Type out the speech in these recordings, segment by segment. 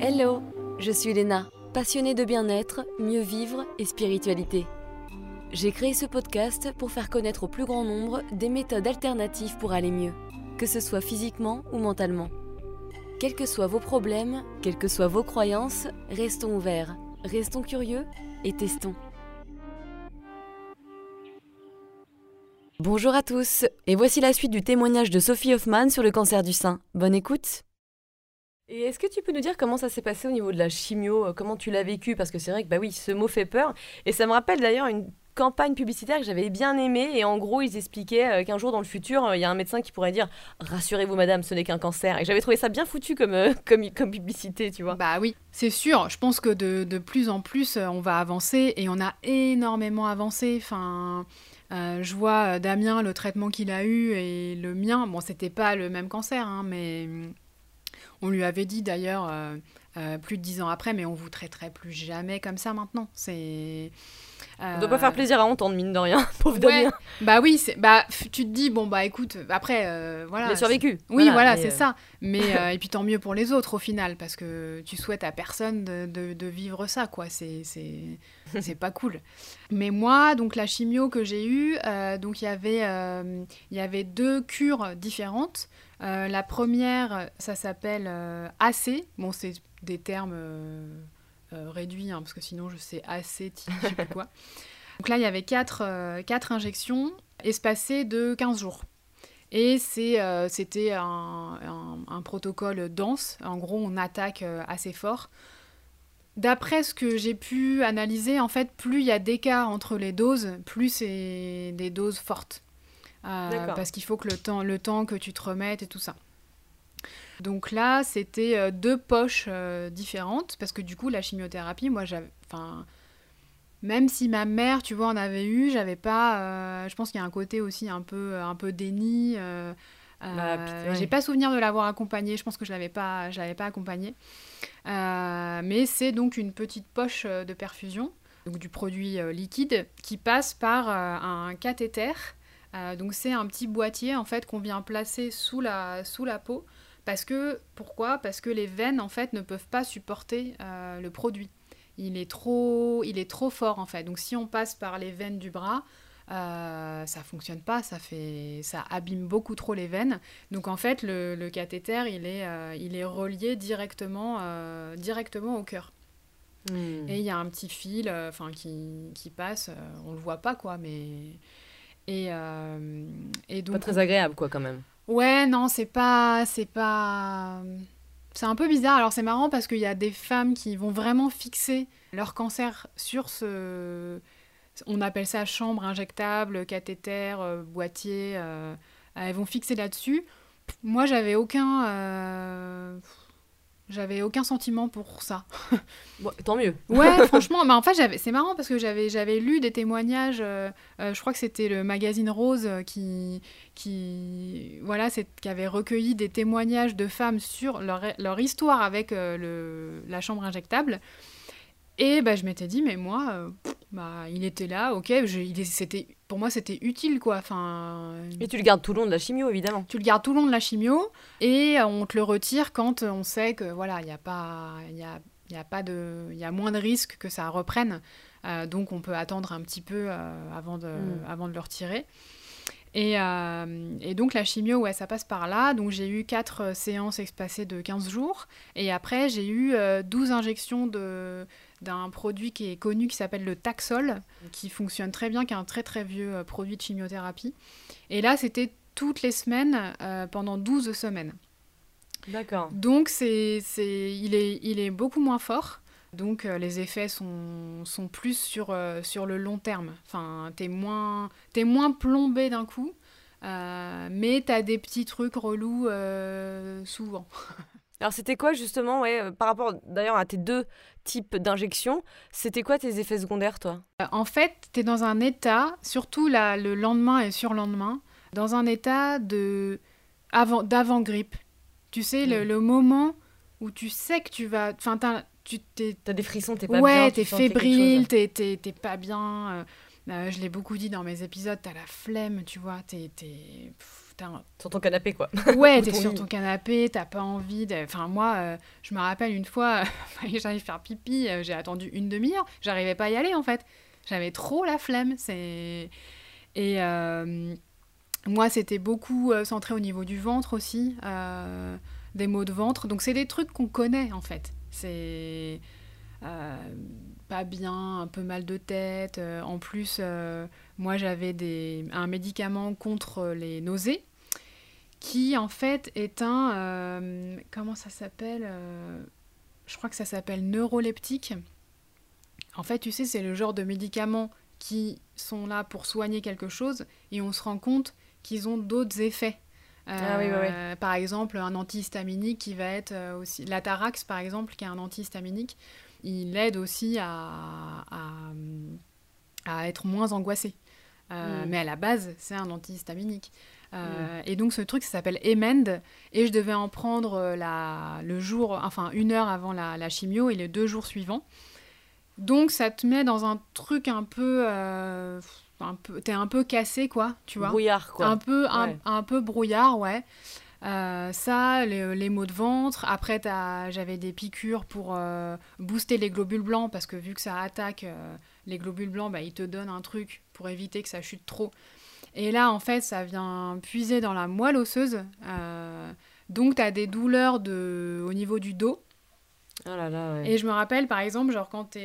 Hello, je suis Léna, passionnée de bien-être, mieux vivre et spiritualité. J'ai créé ce podcast pour faire connaître au plus grand nombre des méthodes alternatives pour aller mieux, que ce soit physiquement ou mentalement. Quels que soient vos problèmes, quelles que soient vos croyances, restons ouverts, restons curieux et testons. Bonjour à tous, et voici la suite du témoignage de Sophie Hoffman sur le cancer du sein. Bonne écoute et est-ce que tu peux nous dire comment ça s'est passé au niveau de la chimio euh, Comment tu l'as vécu? Parce que c'est vrai que bah oui, ce mot fait peur. Et ça me rappelle d'ailleurs une campagne publicitaire que j'avais bien aimée. Et en gros, ils expliquaient euh, qu'un jour dans le futur, euh, il y a un médecin qui pourrait dire Rassurez-vous, madame, ce n'est qu'un cancer. Et j'avais trouvé ça bien foutu comme, comme, comme publicité, tu vois. Bah oui, c'est sûr. Je pense que de, de, plus en plus, on va avancer. Et on a énormément avancé. Enfin. je vois Damien, le traitement qu'il a eu et le mien. Bon, c'était pas le même cancer, hein, mais on lui avait dit d'ailleurs euh, euh, plus de dix ans après, mais on vous traiterait plus jamais comme ça maintenant. C'est. Euh... ne doit pas faire plaisir à entendre, mine de rien, pauvre ouais, Bah oui, bah, tu te dis, bon, bah écoute, après, euh, voilà. Il a survécu. Oui, voilà, c'est ça. Mais, et puis tant mieux pour les autres au final, parce que tu souhaites à personne de, de, vivre ça, quoi. C'est pas cool. Mais moi, donc la chimio que j'ai eue, donc il y avait il y avait deux cures différentes. Euh, la première, ça s'appelle euh, AC. Bon, c'est des termes euh, réduits, hein, parce que sinon je sais AC, je sais pas quoi. Donc là, il y avait quatre, injections espacées de 15 jours. Et c'était un, un, protocole dense. En gros, on attaque assez fort. D'après ce que j'ai pu analyser, en fait, plus il y a d'écart entre les doses, plus c'est des doses fortes. Euh, parce qu'il faut que le temps, le temps que tu te remettes et tout ça. Donc là, c'était euh, deux poches euh, différentes, parce que du coup, la chimiothérapie, moi, j'avais. Enfin. Même si ma mère, tu vois, en avait eu, j'avais pas. je pense qu'il y a un côté aussi un peu, un peu déni. Bah, j'ai pas souvenir de l'avoir accompagnée. Je pense que je l'avais pas, je l'avais pas accompagnée. mais c'est donc une petite poche de perfusion, donc du produit liquide, qui passe par un cathéter euh, donc c'est un petit boîtier en fait qu'on vient placer sous la, sous la peau. Parce que, pourquoi? Parce que les veines en fait ne peuvent pas supporter euh, le produit. Il est, trop, il est trop fort en fait. Donc si on passe par les veines du bras, euh, ça fonctionne pas, ça fait, ça abîme beaucoup trop les veines. Donc en fait, le, le cathéter, il est, euh, il est relié directement, directement au cœur. Hmm. Et il y a un petit fil, enfin qui, qui, passe. on le voit pas quoi, mais et, euh, et donc, pas très agréable, quoi, quand même. Ouais, non, c'est pas, c'est pas, c'est un peu bizarre. Alors c'est marrant parce qu'il y a des femmes qui vont vraiment fixer leur cancer sur ce, on appelle ça chambre injectable, cathéter, euh, boîtier. Euh, elles vont fixer là-dessus. Moi, j'avais aucun j'avais aucun sentiment pour ça. tant mieux. Ouais, franchement, mais en fait, c'est marrant parce que j'avais, j'avais lu des témoignages. Euh, euh, je crois que c'était le magazine Rose euh, qui, qui, voilà, qui avait recueilli des témoignages de femmes sur leur, leur histoire avec le, la chambre injectable. Et bah, je m'étais dit, mais moi, euh, bah, il était là, ok, il, c'était, pour moi c'était utile quoi. Enfin, et tu le gardes tout le long de la chimio évidemment. Tu le gardes tout le long de la chimio et on te le retire quand on sait que voilà, il n'y a pas, il y a, y a pas de, il y a moins de risques que ça reprenne. Euh, donc on peut attendre un petit peu euh, avant, de, mm. avant de le retirer. Et, et, donc la chimio, ouais, ça passe par là. Donc j'ai eu 4 séances espacées de 15 jours. Et après, j'ai eu 12 injections de, d'un produit qui est connu qui s'appelle le Taxol, qui fonctionne très bien, qui est un très très vieux euh, produit de chimiothérapie. Et là, c'était toutes les semaines euh, pendant 12 semaines. D'accord. Donc, c'est, c'est, il, est, il est beaucoup moins fort. Donc, euh, les effets sont, sont plus sur, sur le long terme. Enfin, t'es moins, moins plombé d'un coup, mais t'as des petits trucs relous souvent. Alors c'était quoi justement, ouais, euh, par rapport d'ailleurs à tes deux types d'injections, c'était quoi tes effets secondaires toi? Euh, En fait, tu es dans un état, surtout là, le lendemain et surlendemain, dans un état de avant d'avant grippe. Tu sais, le, mm. moment où tu sais que tu vas... Enfin, tu t'es... T'as des frissons, t'es pas bien. Ouais, t'es fébrile, t'es, t'es, pas bien. Euh, je l'ai beaucoup dit dans mes épisodes, t'as la flemme, tu vois, t'es Sur ton canapé, quoi. Ouais, t'es sur ton canapé, t'as pas envie de... Enfin, moi, euh, je me rappelle une fois, j'allais faire pipi, euh, j'ai attendu une demi-heure, j'arrivais pas à y aller, en fait. J'avais trop la flemme, c'est... Et euh, moi, c'était beaucoup centré au niveau du ventre aussi, des maux de ventre. Donc, c'est des trucs qu'on connaît, en fait. C'est pas bien, un peu mal de tête. En plus, euh, moi j'avais des, un médicament contre les nausées qui en fait est un... Euh, comment ça s'appelle Je crois que ça s'appelle neuroleptique. En fait, tu sais, c'est le genre de médicaments qui sont là pour soigner quelque chose et on se rend compte qu'ils ont d'autres effets. Ah par exemple, un antihistaminique qui va être aussi... L'atarax, par exemple, qui est un antihistaminique, il aide aussi à, à, être moins angoissé. Euh, mm. Mais à la base, c'est un antihistaminique. Euh, mm. Et donc ce truc, ça s'appelle Emend. Et je devais en prendre euh, la, le jour, enfin une heure avant la, la, chimio et les deux jours suivants. Donc ça te met dans un truc un peu... un peu t'es un peu cassé, quoi, tu vois. Brouillard, quoi. Un peu, un, un peu brouillard, ouais. Euh, ça, les, maux de ventre. Après, j'avais des piqûres pour euh, booster les globules blancs parce que vu que ça attaque euh, les globules blancs, bah, ils te donnent un truc pour éviter que ça chute trop. Et là, en fait, ça vient puiser dans la moelle osseuse. donc, tu as des douleurs de... au niveau du dos. Oh là là, Et je me rappelle, par exemple, genre quand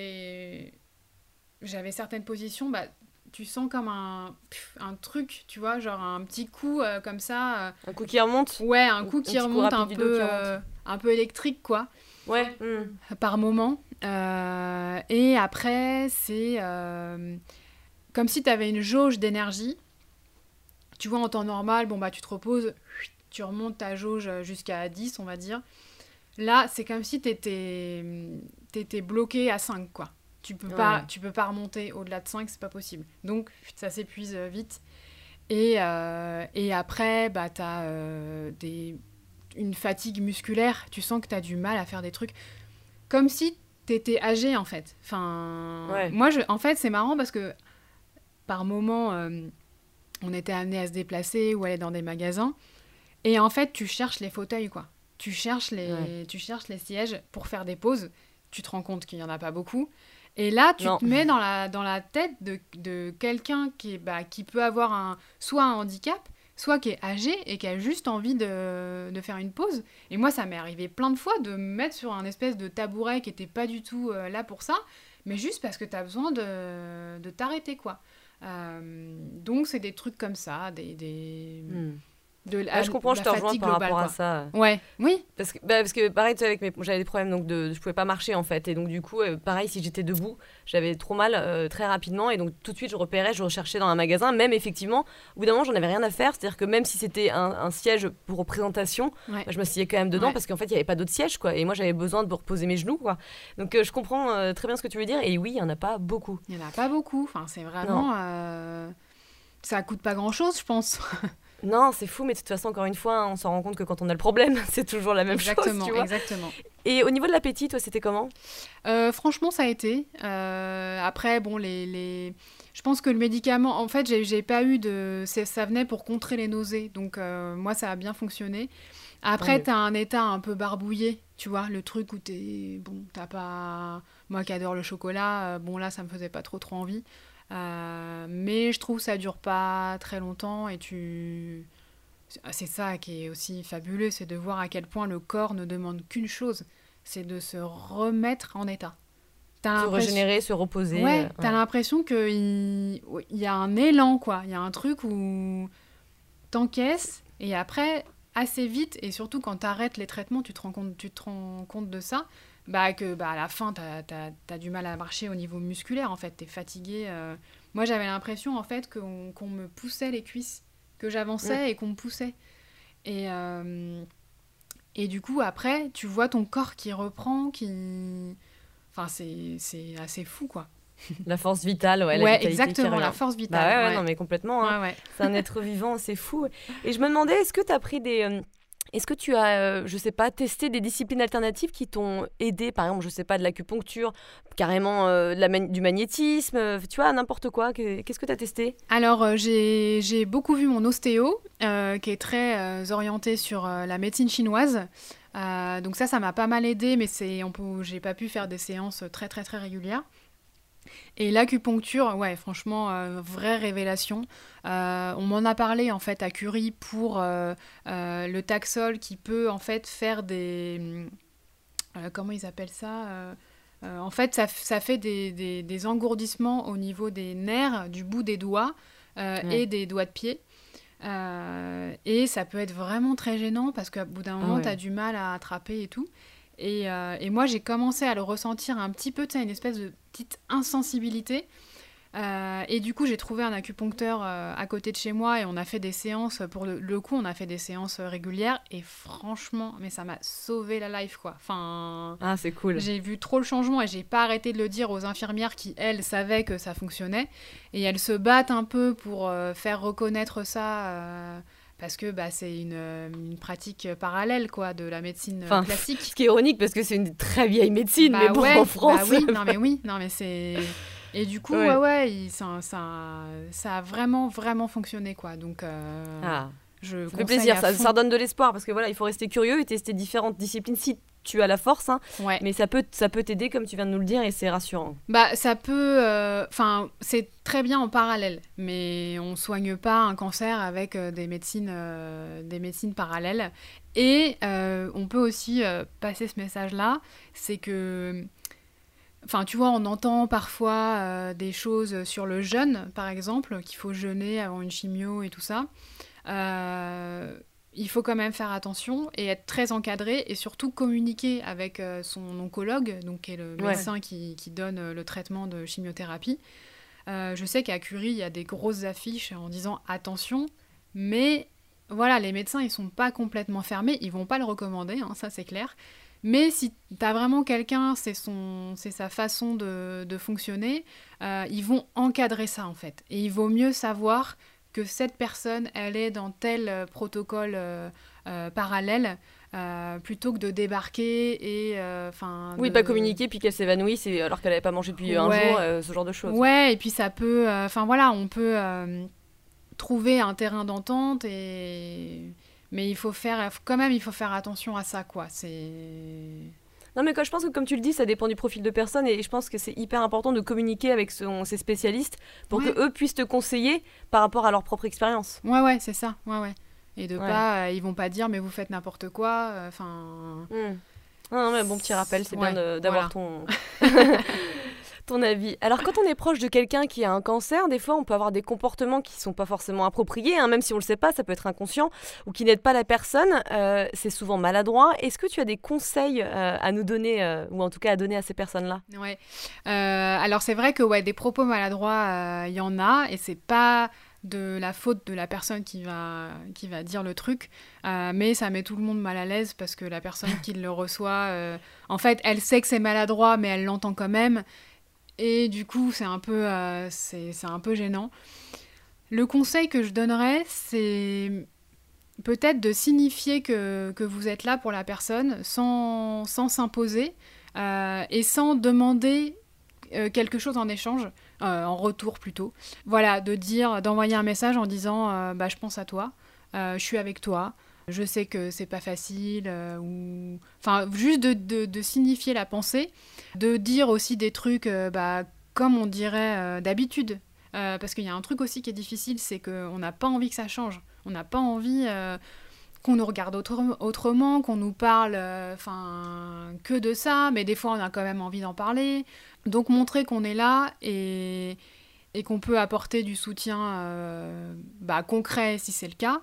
J'avais certaines positions, bah, tu sens comme un, un truc, tu vois, genre un petit coup euh, comme ça. Euh. Un coup qui remonte? Ouais, un coup qui remonte un peu, euh, un peu électrique, quoi. Ouais. Hmm. Par moment. et après, c'est comme si tu avais une jauge d'énergie. Tu vois, en temps normal, bon, bah, tu te reposes, tu remontes ta jauge jusqu'à 10, on va dire. Là, c'est comme si tu étais, étais bloqué à 5, quoi. Tu peux pas, tu peux pas remonter au-delà de 5, c'est pas possible. Donc ça s'épuise euh, vite. Et, euh, et après, bah, tu as euh, des, une fatigue musculaire. Tu sens que tu as du mal à faire des trucs. Comme si tu étais âgé, en fait. Enfin, moi, je, en fait, c'est marrant parce que par moment, on était amené à se déplacer ou aller dans des magasins. Et en fait, tu cherches les fauteuils, quoi. Tu cherches les, tu cherches les sièges pour faire des pauses. Tu te rends compte qu'il n'y en a pas beaucoup. Et là, tu te mets dans la, dans la tête de, de quelqu'un qui, bah, qui peut avoir un, soit un handicap, soit qui est âgé et qui a juste envie de, de faire une pause. Et moi, ça m'est arrivé plein de fois de me mettre sur un espèce de tabouret qui n'était pas du tout euh, là pour ça, mais juste parce que tu as besoin de, de t'arrêter, quoi. Euh, donc, c'est des trucs comme ça, des... des... Hmm je comprends, je te rejoins par rapport à ça. Ouais, oui. Parce que, bah, parce que pareil, avec mes... j'avais des problèmes, donc de... je pouvais pas marcher en fait. Et donc, du coup, euh, pareil, si j'étais debout, j'avais trop mal euh, très rapidement. Et donc, tout de suite, je repérais, je recherchais dans un magasin. Même effectivement, au bout d'un moment, j'en avais rien à faire. C'est-à-dire que même si c'était un, siège pour représentation, bah, je m'asseyais quand même dedans parce qu'en fait, il n'y avait pas d'autres sièges, quoi. Et moi, j'avais besoin de reposer mes genoux, quoi. Donc, euh, je comprends très bien ce que tu veux dire. Et oui, il y en a pas beaucoup. Il y en a pas beaucoup. Enfin, c'est vraiment. Ça coûte pas grand-chose, je pense. Non, c'est fou, mais de toute façon, encore une fois, on s'en rend compte que quand on a le problème, c'est toujours la même chose. Tu vois exactement. Et au niveau de l'appétit, toi, c'était comment? Euh, Franchement, ça a été. Euh, après, bon, les, les, je pense que le médicament, en fait, j'ai pas eu de. Ça venait pour contrer les nausées, donc euh, moi, ça a bien fonctionné. Après, tu as un état un peu barbouillé, tu vois, le truc où t'es. Bon, t'as pas. Moi qui adore le chocolat, bon, là, ça me faisait pas trop, trop envie. Euh, mais je trouve que ça dure pas très longtemps et tu. C'est ça qui est aussi fabuleux, c'est de voir à quel point le corps ne demande qu'une chose, c'est de se remettre en état. se régénérer, se reposer. Ouais, t'as l'impression qu'il il y a un élan, quoi. Il y a un truc où t'encaisses et après, assez vite, et surtout quand t'arrêtes les traitements, tu te rends compte, tu te rends compte de ça, bah, que bah, à la fin, tu as, du mal à marcher au niveau musculaire, en fait, tu es fatigué. Euh. Moi, j'avais l'impression, en fait, qu'on me poussait les cuisses, que j'avançais et qu'on me poussait. Et, euh, et du coup, après, tu vois ton corps qui reprend, qui... Enfin, c'est assez fou, quoi. La force vitale, ouais. ouais, exactement, la force vitale. Bah ouais, non, mais complètement. Hein. C'est un être vivant, c'est fou. Et je me demandais, est-ce que tu as pris des, euh, Est-ce que tu as, euh, je sais pas, testé des disciplines alternatives qui t'ont aidé, par exemple, je sais pas, de l'acupuncture, carrément euh, du magnétisme, euh, tu vois, n'importe quoi Qu'est-ce que tu as testé? Alors, j'ai beaucoup vu mon ostéo, qui est très orienté sur la médecine chinoise. donc ça, ça m'a pas mal aidé, mais j'ai pas pu faire des séances très très très régulières. Et l'acupuncture, ouais, franchement, euh, vraie révélation. Euh, on m'en a parlé en fait à Curie pour euh, le taxol qui peut en fait faire des. comment ils appellent ça En fait, ça, ça fait des, des, des, engourdissements au niveau des nerfs, du bout des doigts et des doigts de pied. et ça peut être vraiment très gênant parce qu'à bout d'un moment, tu as du mal à attraper et tout. Et, et moi, j'ai commencé à le ressentir un petit peu, tu sais, une espèce de petite insensibilité. Euh, et du coup, j'ai trouvé un acupuncteur euh, à côté de chez moi et on a fait des séances. Pour le, coup, on a fait des séances régulières et franchement, mais ça m'a sauvé la life quoi. Enfin, ah, c'est cool. J'ai vu trop le changement et j'ai pas arrêté de le dire aux infirmières qui elles savaient que ça fonctionnait et elles se battent un peu pour euh, faire reconnaître ça parce que bah, c'est une, une, pratique parallèle quoi de la médecine classique. Ce qui est ironique parce que c'est une très vieille médecine, mais bah bon, en France. Bah oui, non mais oui, non mais c'est et du coup ouais ouais, ça, ça, ça, a vraiment vraiment fonctionné quoi. Donc euh, ah. je ça fait plaisir, ça, ça donne de l'espoir parce que voilà, il faut rester curieux et tester différentes disciplines si tu as la force, hein, mais ça peut ça peut t'aider comme tu viens de nous le dire et c'est rassurant. Bah ça peut, euh, enfin c'est très bien en parallèle, mais on soigne pas un cancer avec euh, des médecines euh, des médecines parallèles. Et on peut aussi passer ce message là, c'est que Enfin, tu vois, on entend parfois des choses sur le jeûne, par exemple, qu'il faut jeûner avant une chimio et tout ça. Euh, il faut quand même faire attention et être très encadré et surtout communiquer avec euh, son oncologue, donc qui est le médecin qui, donne euh, le traitement de chimiothérapie. Euh, je sais qu'à Curie, il y a des grosses affiches en disant attention, mais voilà, les médecins, ils sont pas complètement fermés, ils vont pas le recommander, hein, ça c'est clair. Mais si tu as vraiment quelqu'un, c'est sa façon de, de fonctionner, ils vont encadrer ça en fait. Et il vaut mieux savoir que cette personne, elle est dans tel euh, protocole euh, euh, parallèle. plutôt que de débarquer et enfin oui pas communiquer puis qu'elle s'évanouisse alors qu'elle n'avait pas mangé depuis un jour ce genre de choses ouais et puis ça peut enfin voilà on peut trouver un terrain d'entente et mais il faut faire quand même il faut faire attention à ça quoi c'est non, mais quand je pense que, comme tu le dis, ça dépend du profil de personne et je pense que c'est hyper important de communiquer avec son, ses spécialistes pour qu'eux que eux puissent te conseiller par rapport à leur propre expérience. Ouais, ouais, c'est ça. Ouais, ouais. Et de pas, euh, ils vont pas dire, mais vous faites n'importe quoi. Euh, enfin. Hmm. Non, mais bon petit rappel, c'est bien d'avoir ton. ton avis. Alors, quand on est proche de quelqu'un qui a un cancer, des fois, on peut avoir des comportements qui sont pas forcément appropriés, hein, même si on le sait pas, ça peut être inconscient ou qui n'aident pas la personne. Euh, c'est souvent maladroit. Est-ce que tu as des conseils euh, à nous donner, euh, ou en tout cas à donner à ces personnes-là? Ouais. alors, c'est vrai que ouais, des propos maladroits, il y en a, et c'est pas de la faute de la personne qui va, qui va dire le truc, mais ça met tout le monde mal à l'aise parce que la personne qui le reçoit, en fait, elle sait que c'est maladroit, mais elle l'entend quand même, et du coup, c'est un, peu, euh, c'est, un peu gênant. Le conseil que je donnerais, c'est peut-être de signifier que, vous êtes là pour la personne sans, sans s'imposer euh, et sans demander euh, quelque chose en échange, en retour plutôt. Voilà, de dire, d'envoyer un message en disant bah, je pense à toi, je suis avec toi, je sais que c'est pas facile, euh, ou enfin juste de, signifier la pensée, de dire aussi des trucs euh, bah, comme on dirait euh, d'habitude. parce qu'il y a un truc aussi qui est difficile, c'est qu'on n'a pas envie que ça change. On n'a pas envie qu'on nous regarde autrement, qu'on nous parle que de ça, mais des fois on a quand même envie d'en parler. Donc montrer qu'on est là et, et qu'on peut apporter du soutien bah, concret si c'est le cas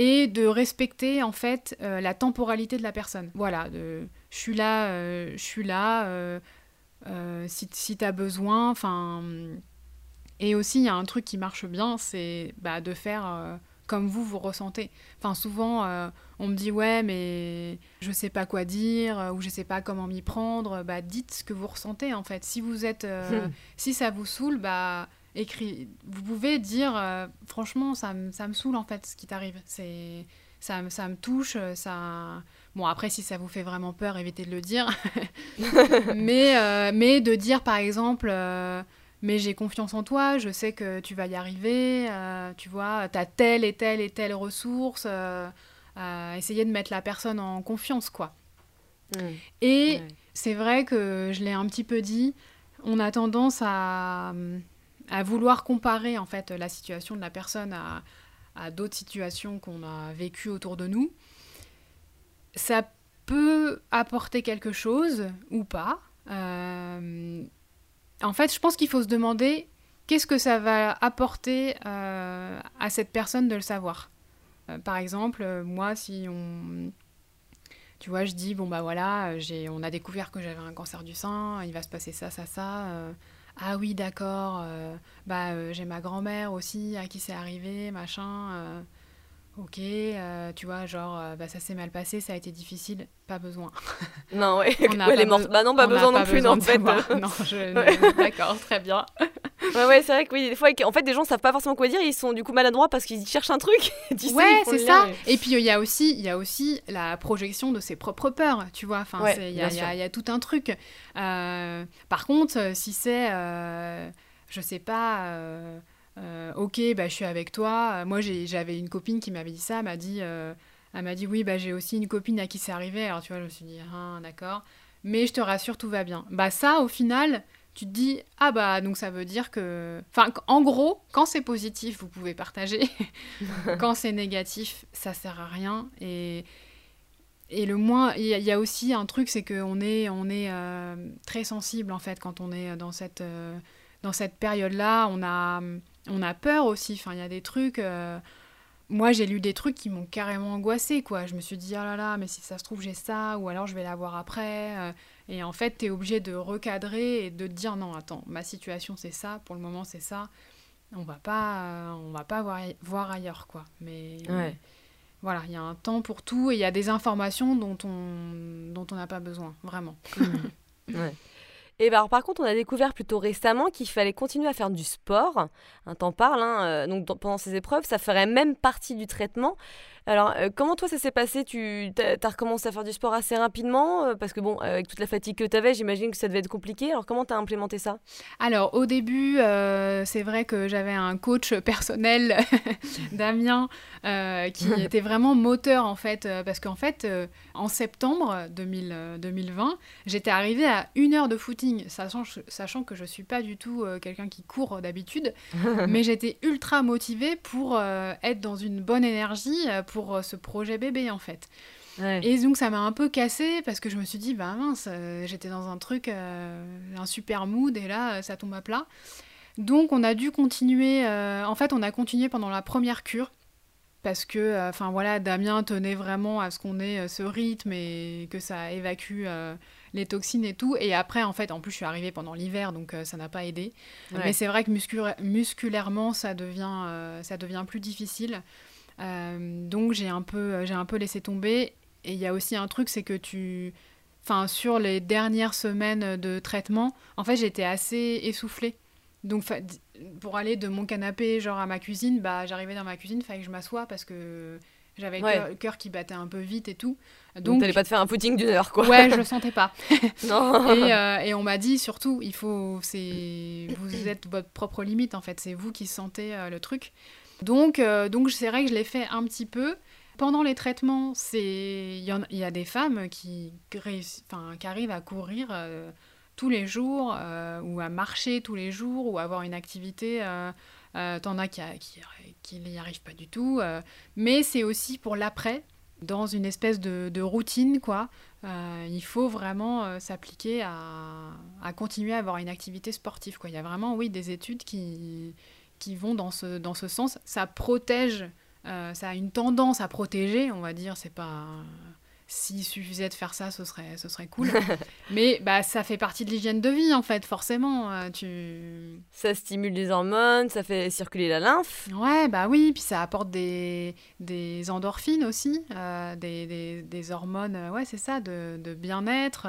et de respecter en fait euh, la temporalité de la personne. Voilà, de, je suis là, euh, je suis là, euh, si, si tu as besoin, enfin... Et aussi, il y a un truc qui marche bien, c'est bah, de faire comme vous, vous ressentez. Enfin, souvent, on me dit, ouais, mais je sais pas quoi dire, ou je sais pas comment m'y prendre. Bah, dites ce que vous ressentez, en fait. Si vous êtes... Hmm. Si ça vous saoule, bah écrit. Vous pouvez dire, euh, franchement, ça, ça, me saoule en fait ce qui t'arrive. C'est, ça, ça me touche, ça... Bon, après, si ça vous fait vraiment peur, évitez de le dire. mais, euh, mais de dire, par exemple, euh, mais j'ai confiance en toi, je sais que tu vas y arriver, euh, tu vois, tu as telle et telle et telle ressource, essayer de mettre la personne en confiance, quoi. Mm. Et c'est vrai que je l'ai un petit peu dit, on a tendance à, à vouloir comparer, en fait, la situation de la personne à, d'autres situations qu'on a vécues autour de nous ça peut apporter quelque chose ou pas. Euh, en fait, je pense qu'il faut se demander qu'est-ce que ça va apporter euh, à cette personne de le savoir. Euh, par exemple, moi, si on... Tu vois, je dis, bon bah voilà, on a découvert que j'avais un cancer du sein, il va se passer ça, ça, ça. Ah oui, d'accord, bah j'ai ma grand-mère aussi à qui c'est arrivé, machin Ok, euh, tu vois, genre, euh, bah, ça s'est mal passé, ça a été difficile, pas besoin. Non, ouais, elle est morte. Bah non, pas besoin non plus, non, en fait. non, je... D'accord, très bien. ouais, ouais, c'est vrai que oui, des fois, en fait, des gens savent pas forcément quoi dire, ils sont du coup maladroits parce qu'ils cherchent un truc. ouais, c'est ça. Et puis, il y, a aussi, y a aussi la projection de ses propres peurs, tu vois. Enfin, il y, y, a tout un truc. Euh, par contre, si c'est, je sais pas euh, ok, bah, je suis avec toi. Moi, j'avais une copine qui m'avait dit ça, elle m'a dit, euh, elle m'a dit oui, bah, j'ai aussi une copine à qui c'est arrivé. Alors, tu vois, je me suis dit, ah, d'accord. Mais je te rassure, tout va bien. Bah, ça, au final, tu te dis, ah, bah, donc ça veut dire que. Enfin, en gros, quand c'est positif, vous pouvez partager. quand c'est négatif, ça sert à rien. Et. Et le moins, il y, a aussi un truc, c'est qu'on est, on est euh, très sensible en fait quand on est dans cette, dans cette période-là. On a, on a peur aussi. Enfin, il y a des trucs. Euh, moi, j'ai lu des trucs qui m'ont carrément angoissée, quoi. Je me suis dit, oh là là, mais si ça se trouve, j'ai ça, ou alors je vais l'avoir après. Euh. Et en fait, tu es obligé de recadrer et de te dire, non, attends, ma situation, c'est ça, pour le moment, c'est ça. On va pas, euh, on va pas voir, voir ailleurs, quoi. Mais voilà, il y a un temps pour tout et il y a des informations dont on dont on n'a pas besoin, vraiment. ouais. Et bah, alors, par contre, on a découvert plutôt récemment qu'il fallait continuer à faire du sport. Un temps parle, hein, euh, donc pendant ces épreuves, ça ferait même partie du traitement. Alors, euh, comment toi ça s'est passé? Tu as, recommencé à faire du sport assez rapidement euh, Parce que bon, avec toute la fatigue que tu avais, j'imagine que ça devait être compliqué. Alors, comment tu as implémenté ça? Alors, au début, c'est vrai que j'avais un coach personnel, Damien, qui était vraiment moteur en fait. parce qu'en fait, en septembre 2020, j'étais arrivée à une heure de footing, sachant, sachant que je suis pas du tout quelqu'un qui court d'habitude. mais j'étais ultra motivée pour être dans une bonne énergie pour euh, ce projet bébé en fait. Et donc ça m'a un peu cassé parce que je me suis dit, bah mince, euh, j'étais dans un truc, euh, un super mood et là ça tombe à plat. Donc on a dû continuer, en fait on a continué pendant la première cure parce que, enfin voilà, Damien tenait vraiment à ce qu'on ait ce rythme et que ça évacue les toxines et tout. Et après, en fait, en plus, je suis arrivée pendant l'hiver, donc ça n'a pas aidé. Mais c'est vrai que musculairement, ça devient, ça devient plus difficile. Euh, donc j'ai un, peu, j'ai un peu laissé tomber. Et il y a aussi un truc, c'est que tu... Enfin, sur les dernières semaines de traitement, en fait, j'étais assez essoufflée. Donc, pour aller de mon canapé, genre à ma cuisine, bah, j'arrivais dans ma cuisine, il fallait que je m'assoie parce que j'avais le cœur qui battait un peu vite et tout. Donc, t'allais pas te faire un footing d'une heure, quoi. Ouais, je le sentais pas. non. Et, euh, et, on m'a dit surtout, il faut, c'est, vous êtes votre propre limite en fait. C'est vous qui sentez euh, le truc. Donc, euh, donc c'est vrai que je l'ai fait un petit peu. Pendant les traitements, il y, a des femmes qui, qui arrivent à courir euh, tous les jours, euh, ou à marcher tous les jours, ou à avoir une activité. T'en as qui, qui, n'y arrivent pas du tout. mais c'est aussi pour l'après, dans une espèce de, de routine, quoi. il faut vraiment s'appliquer à, à, continuer à avoir une activité sportive, quoi. Il y a vraiment, oui, des études qui qui vont dans ce, dans ce sens. Ça protège, euh, ça a une tendance à protéger, on va dire. C'est pas. S'il suffisait de faire ça, ce serait, ce serait cool. Mais bah, ça fait partie de l'hygiène de vie, en fait, forcément. Euh, tu... Ça stimule les hormones, ça fait circuler la lymphe. Ouais, bah oui, puis ça apporte des, des endorphines aussi, euh, des, des, des, hormones, ouais, c'est ça, de, de bien-être.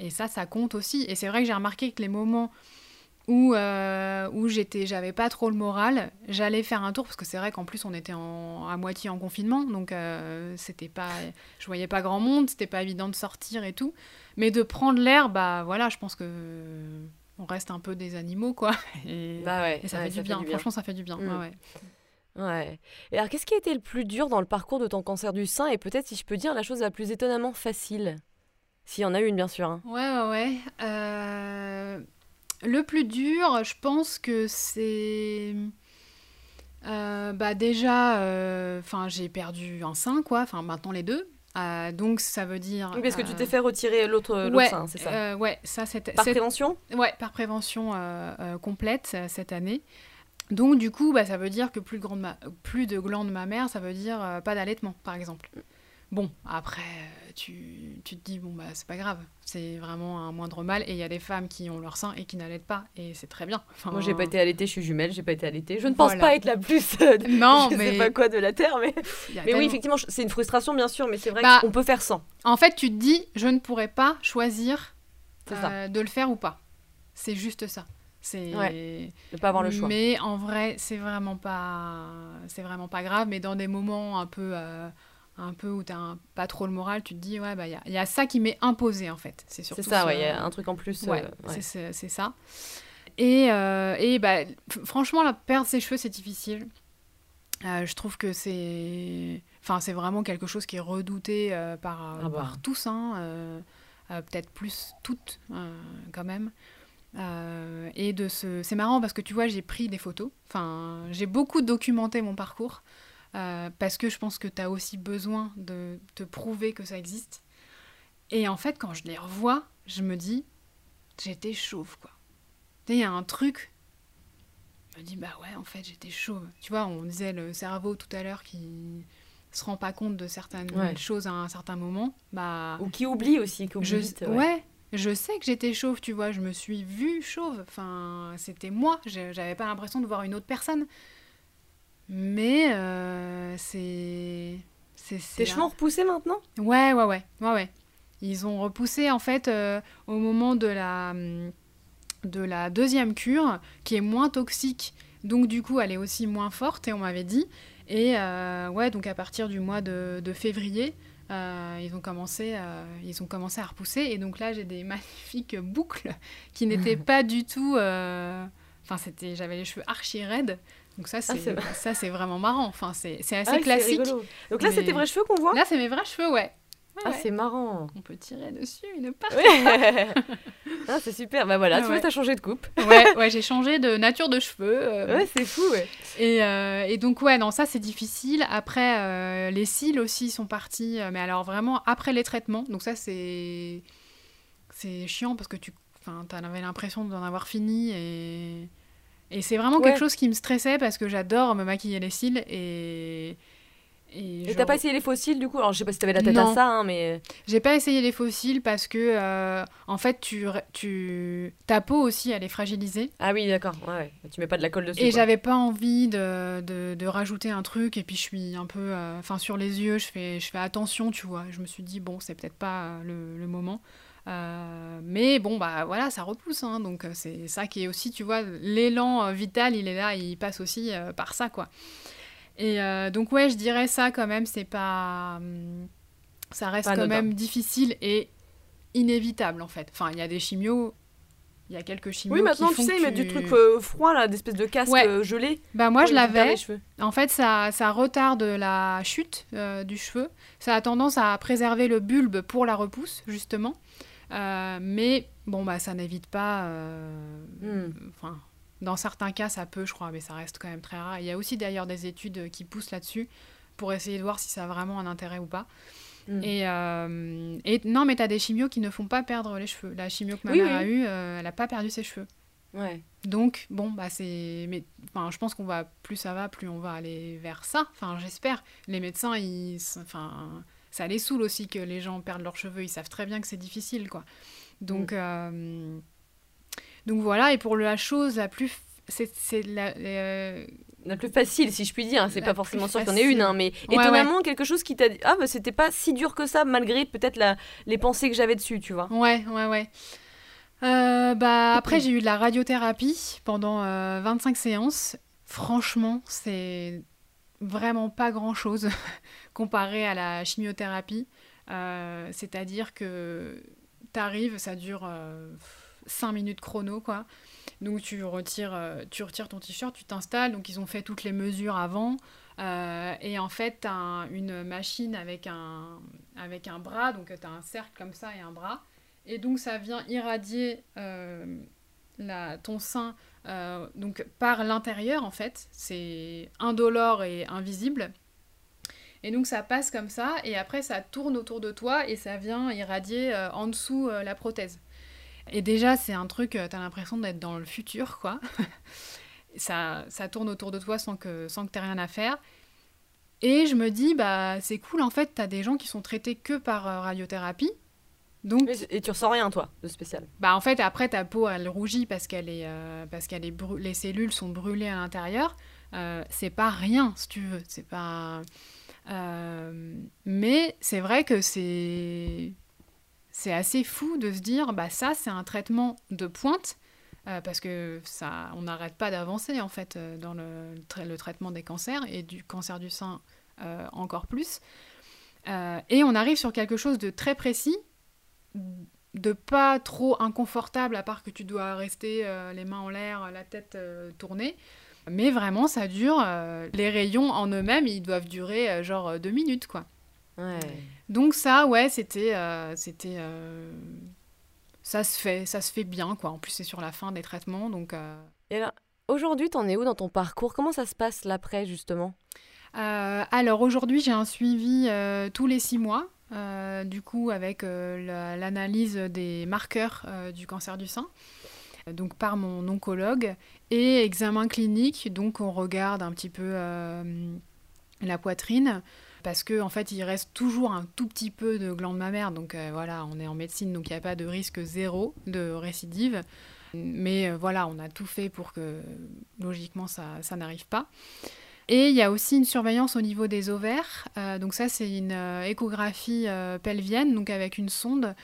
et ça, ça compte aussi. Et c'est vrai que j'ai remarqué que les moments où, euh, où j'étais, j'avais pas trop le moral. J'allais faire un tour parce que c'est vrai qu'en plus on était en, à moitié en confinement, donc euh, c'était pas, je voyais pas grand monde, c'était pas évident de sortir et tout. Mais de prendre l'air, bah voilà, je pense que on reste un peu des animaux quoi. Et, Bah ouais, et ça, ouais, fait, du bien. Franchement, ça fait du bien. Mm. ouais, ouais. Ouais. Et alors, qu'est-ce qui a été le plus dur dans le parcours de ton cancer du sein et peut-être, si je peux dire, la chose la plus étonnamment facile? S'il y en a une, bien sûr. hein. Ouais, ouais, ouais. Euh, Le plus dur, je pense que c'est. euh, bah déjà, euh, enfin j'ai perdu un sein, quoi. Enfin, maintenant les deux. Euh, donc ça veut dire. Oui, parce que tu t'es fait retirer l'autre ouais, sein, c'est ça ouais, ça c'était. Par prévention Ouais, par prévention complète cette année. Donc du coup, bah, ça veut dire que plus de, glandes ma- plus de glandes mammaires, ça veut dire pas d'allaitement, par exemple. Bon, après, euh, tu, tu te dis, bon, bah c'est pas grave, c'est vraiment un moindre mal. Et il y a des femmes qui ont leur sein et qui n'allaitent pas, et c'est très bien. Enfin, Moi, j'ai pas été allaitée, je suis jumelle, j'ai pas été allaitée. Je ne pense Voilà. pas être la plus. euh, Non, je mais- sais pas quoi de la Terre, mais. Mais oui, effectivement, c'est une frustration, bien sûr, mais c'est vrai Bah, qu'on peut faire sans. En fait, tu te dis, je ne pourrais pas choisir euh, de le faire ou pas. C'est juste ça. C'est De pas avoir le choix. Mais en vrai, c'est vraiment pas, c'est vraiment pas grave. Mais dans des moments un peu, euh, un peu où t'as un- pas trop le moral, tu te dis ouais bah il y y a ça qui m'est imposé en fait. C'est surtout ça, ouais, il y a un truc en plus. Ouais, euh, ouais. c'est- ça. Et, euh, et bah, franchement, la perdre ses cheveux, c'est difficile. Euh, je trouve que c'est, enfin, c'est vraiment quelque chose qui est redouté par, Ah bah. par tous, hein, peut-être plus toutes quand même. Euh, et de ce, c'est marrant parce que tu vois, j'ai pris des photos. Enfin, j'ai beaucoup documenté mon parcours euh, parce que je pense que tu as aussi besoin de te prouver que ça existe. Et en fait, quand je les revois, je me dis, j'étais chauve, quoi. Tu sais, il y a un truc, je me dis, bah ouais, en fait, j'étais chauve. Tu vois, on disait le cerveau tout à l'heure qui se rend pas compte de certaines Ouais. choses à un certain moment. Bah, Ou qui oublie aussi, qui oublie je, vite, ouais. je sais que j'étais chauve, tu vois, je me suis vue chauve. Enfin, c'était moi, Je- j'avais pas l'impression de voir une autre personne. Mais euh, c'est. c'est- c'est Tes un- cheveux ont repoussé maintenant? Ouais, ouais, ouais, ouais, ouais. Ils ont repoussé en fait euh, au moment de la, de la deuxième cure, qui est moins toxique, donc du coup elle est aussi moins forte, et on m'avait dit. Et euh, ouais, donc à partir du mois de, de février, euh, ils, ont commencé, euh, ils ont commencé à repousser, et donc là j'ai des magnifiques boucles qui n'étaient pas du tout. Enfin, c'était, j'avais les cheveux archi raides, donc ça c'est, c'est- ça c'est vraiment marrant. Enfin, c'est, c'est assez Ah c'est classique. Donc là, c'est Mais- tes vrais cheveux qu'on voit Là, c'est mes vrais cheveux, ouais. Ouais, Ah, ouais. c'est marrant. On peut tirer dessus, une part. Ouais. ah, c'est super. Bah voilà, Ah tu vois, t'as changé de coupe. ouais, ouais, j'ai changé de nature de cheveux. euh, Ouais, c'est fou, ouais. et, euh, et donc, ouais, non, ça, c'est difficile. Après, euh, les cils aussi sont partis, mais alors vraiment après les traitements. Donc, ça, c'est. C'est chiant parce que tu. Enfin, t'en avais l'impression d'en avoir fini et. Et c'est vraiment Ouais. quelque chose qui me stressait parce que j'adore me maquiller les cils et. Et, t'as pas essayé les fossiles du coup? Alors je sais pas si t'avais la tête à ça, hein, mais. J'ai pas essayé les fossiles parce que, euh, en fait, tu, tu, ta peau aussi, elle est fragilisée. Ah oui, d'accord. Ouais, ouais. Tu mets pas de la colle dessus. Et j'avais pas envie de, de, de rajouter un truc. Et puis, je suis un peu. euh, Enfin, sur les yeux, je fais, je fais attention, tu vois. Je me suis dit, bon, c'est peut-être pas euh, le, le moment. Euh, mais bon, bah voilà, ça repousse. hein, donc, euh, c'est ça qui est aussi, tu vois, l'élan euh, vital, il est là, il passe aussi euh, par ça, quoi. Et euh, donc, ouais, je dirais ça quand même, c'est pas. hum, ça reste Pas quand anodin. même difficile et inévitable, en fait. Enfin, il y a des chimios. Il y a quelques chimios Oui, maintenant qui tu sais, ils mettent du truc froid là, d'espèce de casque Ouais. gelé. Bah moi je l'avais. En fait, ça, ça retarde la chute du cheveu. Ça a tendance à préserver le bulbe pour la repousse, justement. Euh, mais bon, bah ça n'évite pas. euh, Hmm. Enfin, dans certains cas, ça peut, je crois, mais ça reste quand même très rare. Il y a aussi d'ailleurs des études qui poussent là-dessus pour essayer de voir si ça a vraiment un intérêt ou pas. Mm. Et, euh, et non, mais t'as des chimios qui ne font pas perdre les cheveux. La chimio que ma Oui, mère oui. a eue, euh, elle n'a pas perdu ses cheveux. Ouais. Donc, bon, bah c'est. Mais enfin, je pense qu'on va. Plus ça va, plus on va aller vers ça. Enfin, j'espère. Les médecins, ils. Enfin. Ça les saoule aussi que les gens perdent leurs cheveux. Ils savent très bien que c'est difficile, quoi. Donc. euh, Donc voilà. Et pour la chose la plus. C'est la. euh, La plus facile, si je puis dire. C'est pas forcément sûr qu'il y en ait une, hein, mais Ouais, étonnamment, quelque chose qui t'a dit Ah, bah c'était pas si dur que ça, malgré peut-être les pensées que j'avais dessus, tu vois. Ouais, ouais, ouais. Euh, bah, après, j'ai eu de la radiothérapie pendant 25 séances. Franchement, c'est vraiment pas grand-chose comparé à la chimiothérapie. C'est-à-dire que t'arrives, ça dure 5 minutes chrono, quoi. Donc tu retires, tu retires ton t-shirt, tu t'installes. Donc ils ont fait toutes les mesures avant. Euh, et en fait, tu as une machine avec un, avec un bras, donc tu as un cercle comme ça et un bras. Et donc ça vient irradier euh, ton sein euh, donc par l'intérieur en fait. C'est indolore et invisible. Et donc ça passe comme ça et après ça tourne autour de toi et ça vient irradier en dessous la prothèse. Et déjà c'est un truc, tu as l'impression d'être dans le futur quoi. ça, ça tourne autour de toi sans que, sans que tu aies rien à faire. Et je me dis, bah, c'est cool, en fait, tu as des gens qui sont traités que par euh, radiothérapie. Donc, et tu ressens rien, toi, de spécial? Bah, en fait, après, ta peau, elle rougit parce, qu'elle est, euh, parce qu'elle est les cellules sont brûlées à l'intérieur. Euh, c'est pas rien, si tu veux. C'est pas. mais c'est vrai que c'est. C'est assez fou de se dire, bah, ça, c'est un traitement de pointe euh, parce que ça, on n'arrête pas d'avancer en fait euh, dans le, le, traitement des cancers et du cancer du sein euh, encore plus. et on arrive sur quelque chose de très précis, de pas trop inconfortable à part que tu dois rester les mains en l'air, la tête tournée. Mais vraiment, ça dure. les rayons en eux-mêmes, ils doivent durer genre deux minutes, quoi. Ouais. Donc ça, ouais, c'était, c'était ça se fait, ça se fait bien, quoi. En plus, c'est sur la fin des traitements, donc. Euh, Et alors, aujourd'hui, t'en es où dans ton parcours? Comment ça se passe l'après, justement? Euh, Alors, aujourd'hui, j'ai un suivi euh, tous les six mois, du coup, avec l'analyse des marqueurs du cancer du sein, donc par mon oncologue, et examen clinique, donc on regarde un petit peu la poitrine parce qu'en en fait, il reste toujours un tout petit peu de glande mammaire. Donc euh, voilà, on est en médecine, donc il n'y a pas de risque zéro de récidive. Mais euh, voilà, on a tout fait pour que logiquement ça n'arrive pas. Et il y a aussi une surveillance au niveau des ovaires. Euh, donc ça, c'est une échographie pelvienne, donc avec une sonde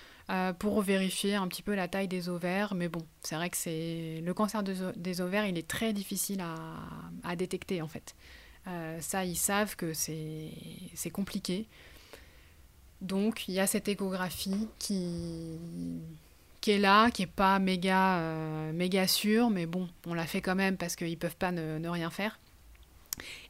pour vérifier un petit peu la taille des ovaires. Mais bon, c'est vrai que c'est le cancer des ovaires, il est très difficile à, détecter en fait. Euh, ça, ils savent que c'est compliqué. Donc, il y a cette échographie qui, est là, qui n'est pas méga, euh, sûre, mais bon, on la fait quand même parce qu'ils peuvent pas ne, rien faire.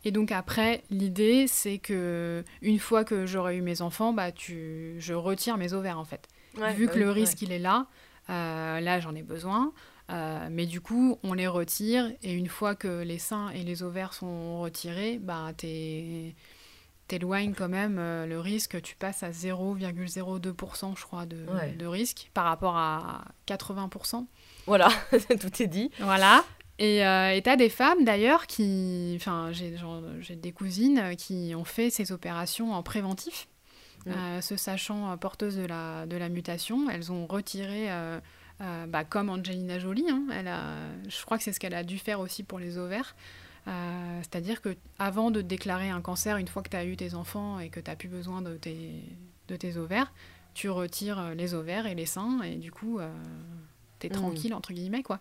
Et donc après, l'idée, c'est que une fois que j'aurai eu mes enfants, bah, tu, je retire mes ovaires en fait. Vu bah que le risque, il est là, euh, là, j'en ai besoin. Euh, mais du coup, on les retire et une fois que les seins et les ovaires sont retirés, bah, t'éloignes quand même euh, le risque. Tu passes à 0,02% je crois de, de, risque par rapport à 80%. Voilà, tout est dit. Voilà. Et euh, tu as des femmes d'ailleurs qui. Enfin, j'ai des cousines qui ont fait ces opérations en préventif, euh, se sachant porteuses de la, de la mutation. Elles ont retiré euh, bah, comme Angelina Jolie. Hein, elle a, je crois que c'est ce qu'elle a dû faire aussi pour les ovaires. Euh, c'est-à-dire que avant de déclarer un cancer, une fois que tu as eu tes enfants et que tu n'as plus besoin de tes, de tes ovaires, tu retires euh, les ovaires et les seins et du coup, tu es mmh. tranquille, entre guillemets, quoi.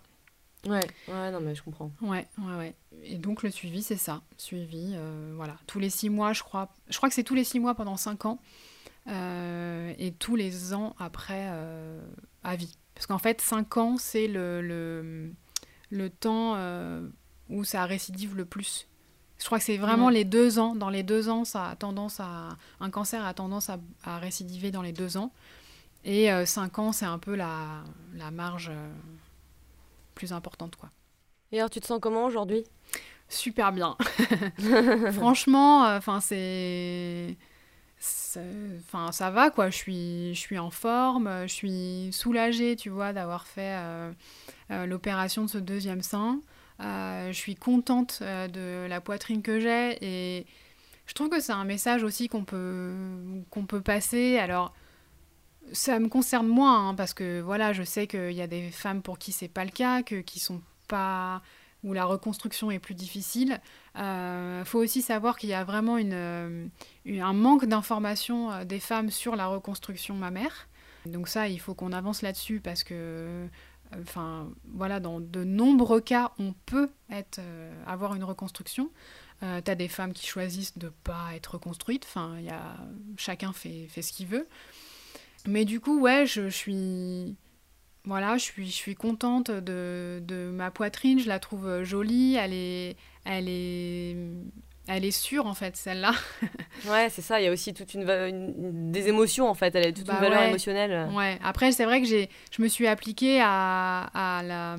Ouais, ouais, non, mais je comprends. Ouais, ouais, ouais. Et donc, le suivi, c'est ça. Suivi, voilà. Tous les six mois, je crois. Je crois que c'est tous les six mois pendant cinq ans. et tous les ans après, à vie. Parce qu'en fait, 5 ans, c'est le, le, le temps euh, où ça récidive le plus. Je crois que c'est vraiment les deux ans. Dans les deux ans, ça a tendance à, un cancer a tendance à, à récidiver dans les deux ans. Et 5 euh, ans, c'est un peu la, la marge euh, plus importante. quoi. Et alors, tu te sens comment aujourd'hui? Super bien. Franchement, enfin c'est enfin ça va quoi je suis je suis en forme je suis soulagée tu vois d'avoir fait euh, euh, l'opération de ce deuxième sein euh, je suis contente de la poitrine que j'ai et je trouve que c'est un message aussi qu'on peut qu'on peut passer alors ça me concerne moins hein, parce que voilà je sais qu'il y a des femmes pour qui c'est pas le cas que qui sont pas où la reconstruction est plus difficile. Il euh, faut aussi savoir qu'il y a vraiment une, euh, un manque d'information euh, des femmes sur la reconstruction mammaire. Donc ça, il faut qu'on avance là-dessus parce que enfin voilà, dans de nombreux cas, on peut être, avoir une reconstruction. Euh, T'as des femmes qui choisissent de pas être reconstruites. Enfin, y chacun fait, fait ce qu'il veut. Mais du coup, ouais, je, suis. Voilà, je suis, je suis contente de, de, ma poitrine, je la trouve jolie, elle est, elle est, elle est sûre en fait, celle-là. ouais, c'est ça, il y a aussi toute une, des émotions en fait, elle a toute une bah valeur émotionnelle. Ouais, après c'est vrai que j'ai, je me suis appliquée à, à, la,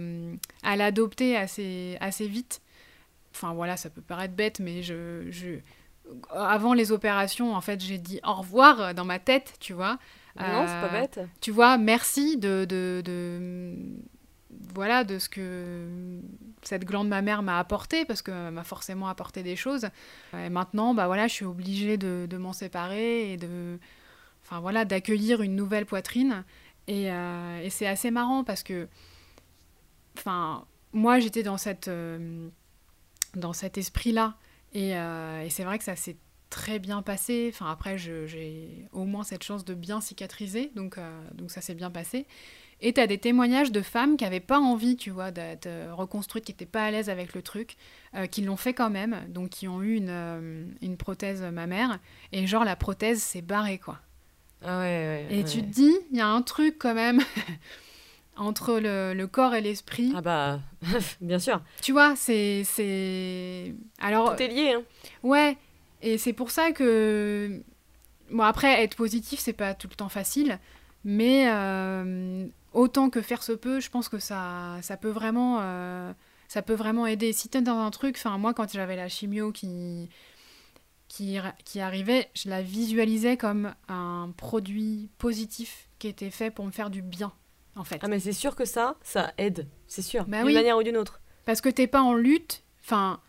à l'adopter assez, assez vite. Enfin voilà, ça peut paraître bête, mais je, je... avant les opérations, en fait, j'ai dit au revoir dans ma tête, tu vois. Non, c'est pas euh, bête. Tu vois, merci de, de, de, voilà, de ce que cette glande ma mère m'a apporté, parce qu'elle m'a forcément apporté des choses. Et maintenant, bah voilà, je suis obligée de, de m'en séparer et de, enfin voilà, d'accueillir une nouvelle poitrine. Et, euh, et c'est assez marrant parce que, enfin, moi j'étais dans cette euh, dans cet esprit-là. Euh, et, c'est vrai que ça s'est très bien passé. Enfin, après, j'ai au moins cette chance de bien cicatriser, donc, euh, donc ça s'est bien passé. Et tu as des témoignages de femmes qui n'avaient pas envie, tu vois, d'être reconstruites, qui n'étaient pas à l'aise avec le truc, euh, qui l'ont fait quand même, donc qui ont eu une, une prothèse mammaire. Et genre, la prothèse s'est barrée, quoi. Ah ouais, ouais, et tu te dis, il y a un truc quand même. entre le, corps et l'esprit. Ah bah, bien sûr. Tu vois, c'est... c'est... Alors... Tout est lié, hein. Ouais, et c'est pour ça que... Bon, après, être positif, c'est pas tout le temps facile, mais euh, autant que faire se peut, je pense que ça, ça peut vraiment... Euh, ça peut vraiment aider. Si t'es dans un truc, enfin moi quand j'avais la chimio qui, qui, qui arrivait, je la visualisais comme un produit positif qui était fait pour me faire du bien en fait. Ah mais c'est sûr que ça, ça aide, c'est sûr, bah d'une manière ou d'une autre. Parce que t'es pas en lutte, enfin,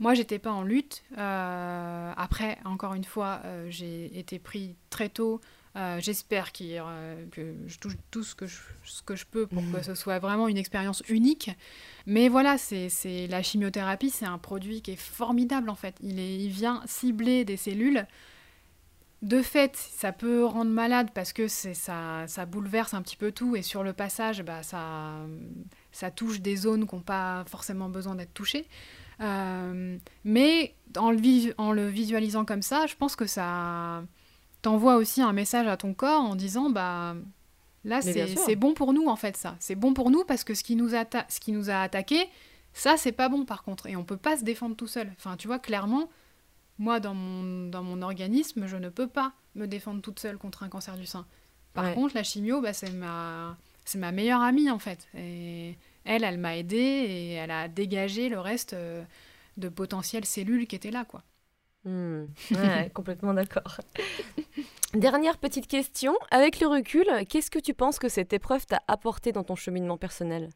moi j'étais pas en lutte. Euh, après, encore une fois, euh, j'ai été pris très tôt. Euh, j'espère que je touche tout ce que je, ce que je peux pour que ce soit vraiment une expérience unique. Mais voilà, c'est la chimiothérapie, c'est un produit qui est formidable en fait. Il, est, il vient cibler des cellules de fait, ça peut rendre malade parce que ça, ça bouleverse un petit peu tout et sur le passage, bah, ça, ça touche des zones qui n'ont pas forcément besoin d'être touchées. Euh, mais en le, en le, visualisant comme ça, je pense que ça t'envoie aussi un message à ton corps en disant bah là c'est bon pour nous en fait ça. C'est bon pour nous parce que ce qui nous, ce qui nous a attaqué, ça c'est pas bon par contre et on peut pas se défendre tout seul. Enfin tu vois clairement moi, dans mon, dans mon organisme, je ne peux pas me défendre toute seule contre un cancer du sein. Par contre, la chimio, bah, c'est ma, c'est ma meilleure amie, en fait. Et elle, elle m'a aidée et elle a dégagé le reste euh, de potentielles cellules qui étaient là, quoi. Hmm. Ouais, complètement d'accord. Dernière petite question. Avec le recul, qu'est-ce que tu penses que cette épreuve t'a apporté dans ton cheminement personnel?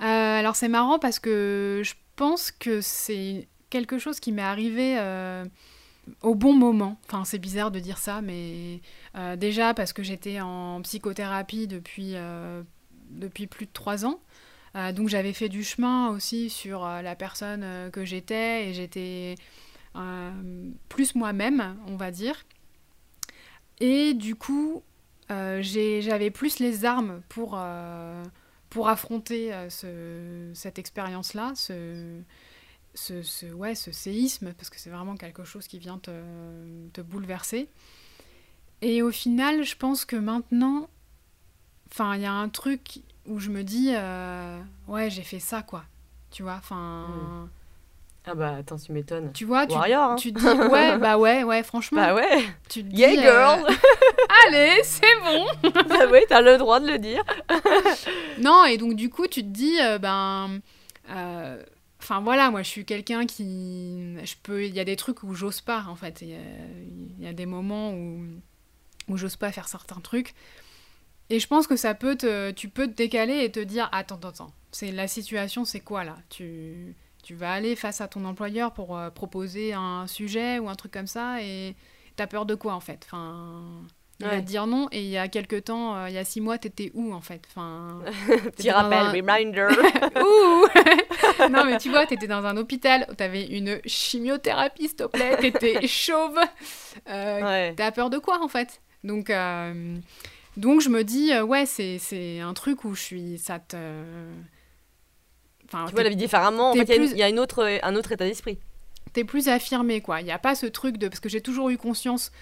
Euh, Alors c'est marrant parce que je pense que c'est quelque chose qui m'est arrivé euh, au bon moment. Enfin, c'est bizarre de dire ça, mais euh, déjà parce que j'étais en psychothérapie depuis, depuis plus de trois ans. donc j'avais fait du chemin aussi sur la personne que j'étais et j'étais plus moi-même, on va dire. Et du coup, j'avais plus les armes pour, pour affronter cette expérience-là, ce, ce, ouais, ce séisme, parce que c'est vraiment quelque chose qui vient te, bouleverser. Et au final, je pense que maintenant, enfin, il y a un truc où je me dis, euh, ouais, j'ai fait ça, quoi. Tu vois, enfin. Hmm. Ah bah attends, tu m'étonnes. Tu vois, tu, hein. tu te dis, ouais, bah ouais, ouais, franchement. Bah ouais. Tu te yeah, girl. Euh, allez, c'est bon. bah oui, t'as le droit de le dire. non, et donc du coup, tu te dis, euh, ben. Enfin voilà, moi je suis quelqu'un qui. Je peux... Il y a des trucs où j'ose pas en fait. Il y, a... des moments où, où j'ose pas faire certains trucs. Et je pense que ça peut te. Tu peux te décaler et te dire Attends, attends, attends. C'est... La situation, c'est quoi là? Tu... tu vas aller face à ton employeur pour euh, proposer un sujet ou un truc comme ça et t'as peur de quoi en fait? Enfin il va te dire non. Et il y a quelques temps, euh, il y a six mois, t'étais où en fait? Enfin, Petit rappel, reminder. Ouh Non, mais tu vois, t'étais dans un hôpital, t'avais une chimiothérapie, s'il te plaît, t'étais chauve. Euh, T'as peur de quoi en fait? Donc, euh, Donc je me dis, euh, ouais, c'est un truc où je suis. Ça te. Enfin, tu vois la vie différemment. En fait, il y, a une autre, un autre état d'esprit. T'es plus affirmé, quoi. Il n'y a pas ce truc de. Parce que j'ai toujours eu conscience,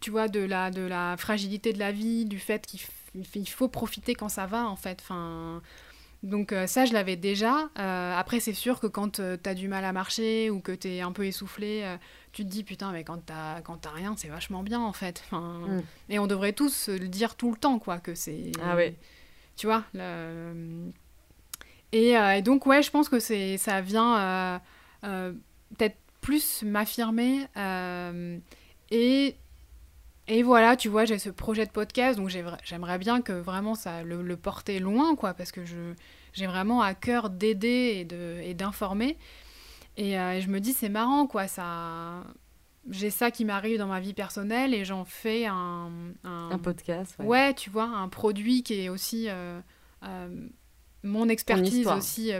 tu vois, de la, de la fragilité de la vie, du fait qu'il faut profiter quand ça va, en fait. Enfin. Donc euh, ça, je l'avais déjà. Euh, après, c'est sûr que quand euh, t'as du mal à marcher ou que t'es un peu essoufflé, tu te dis putain, mais quand t'as quand as rien, c'est vachement bien en fait. Enfin, mm. Et on devrait tous le dire tout le temps, quoi, que c'est. Ah oui. Tu vois. Et, et, donc ouais, je pense que c'est ça vient peut-être plus m'affirmer et et voilà, tu vois, j'ai ce projet de podcast, donc j'aimerais bien que vraiment ça le, le porter loin, quoi, parce que je, j'ai vraiment à cœur d'aider et d'informer. Et, et, euh, je me dis, c'est marrant, quoi, ça... J'ai ça qui m'arrive dans ma vie personnelle et j'en fais un, un... podcast. Ouais. tu vois, un produit qui est aussi euh, euh, mon expertise aussi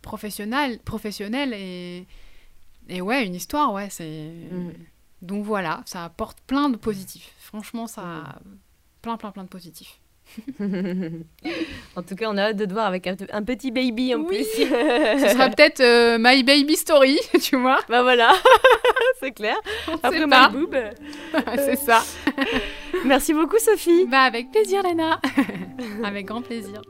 professionnelle, professionnelle et, et ouais, une histoire, ouais, c'est... Mm. Donc voilà, ça apporte plein de positifs. Franchement, ça a mm. plein, plein, plein de positifs. en tout cas, on a hâte de te voir avec un, petit baby en plus. Ce sera peut-être euh, My Baby Story, tu vois. Bah voilà, c'est clair. Après My Boob. c'est ça. Merci beaucoup, Sophie. Bah avec plaisir, Léna. avec grand plaisir.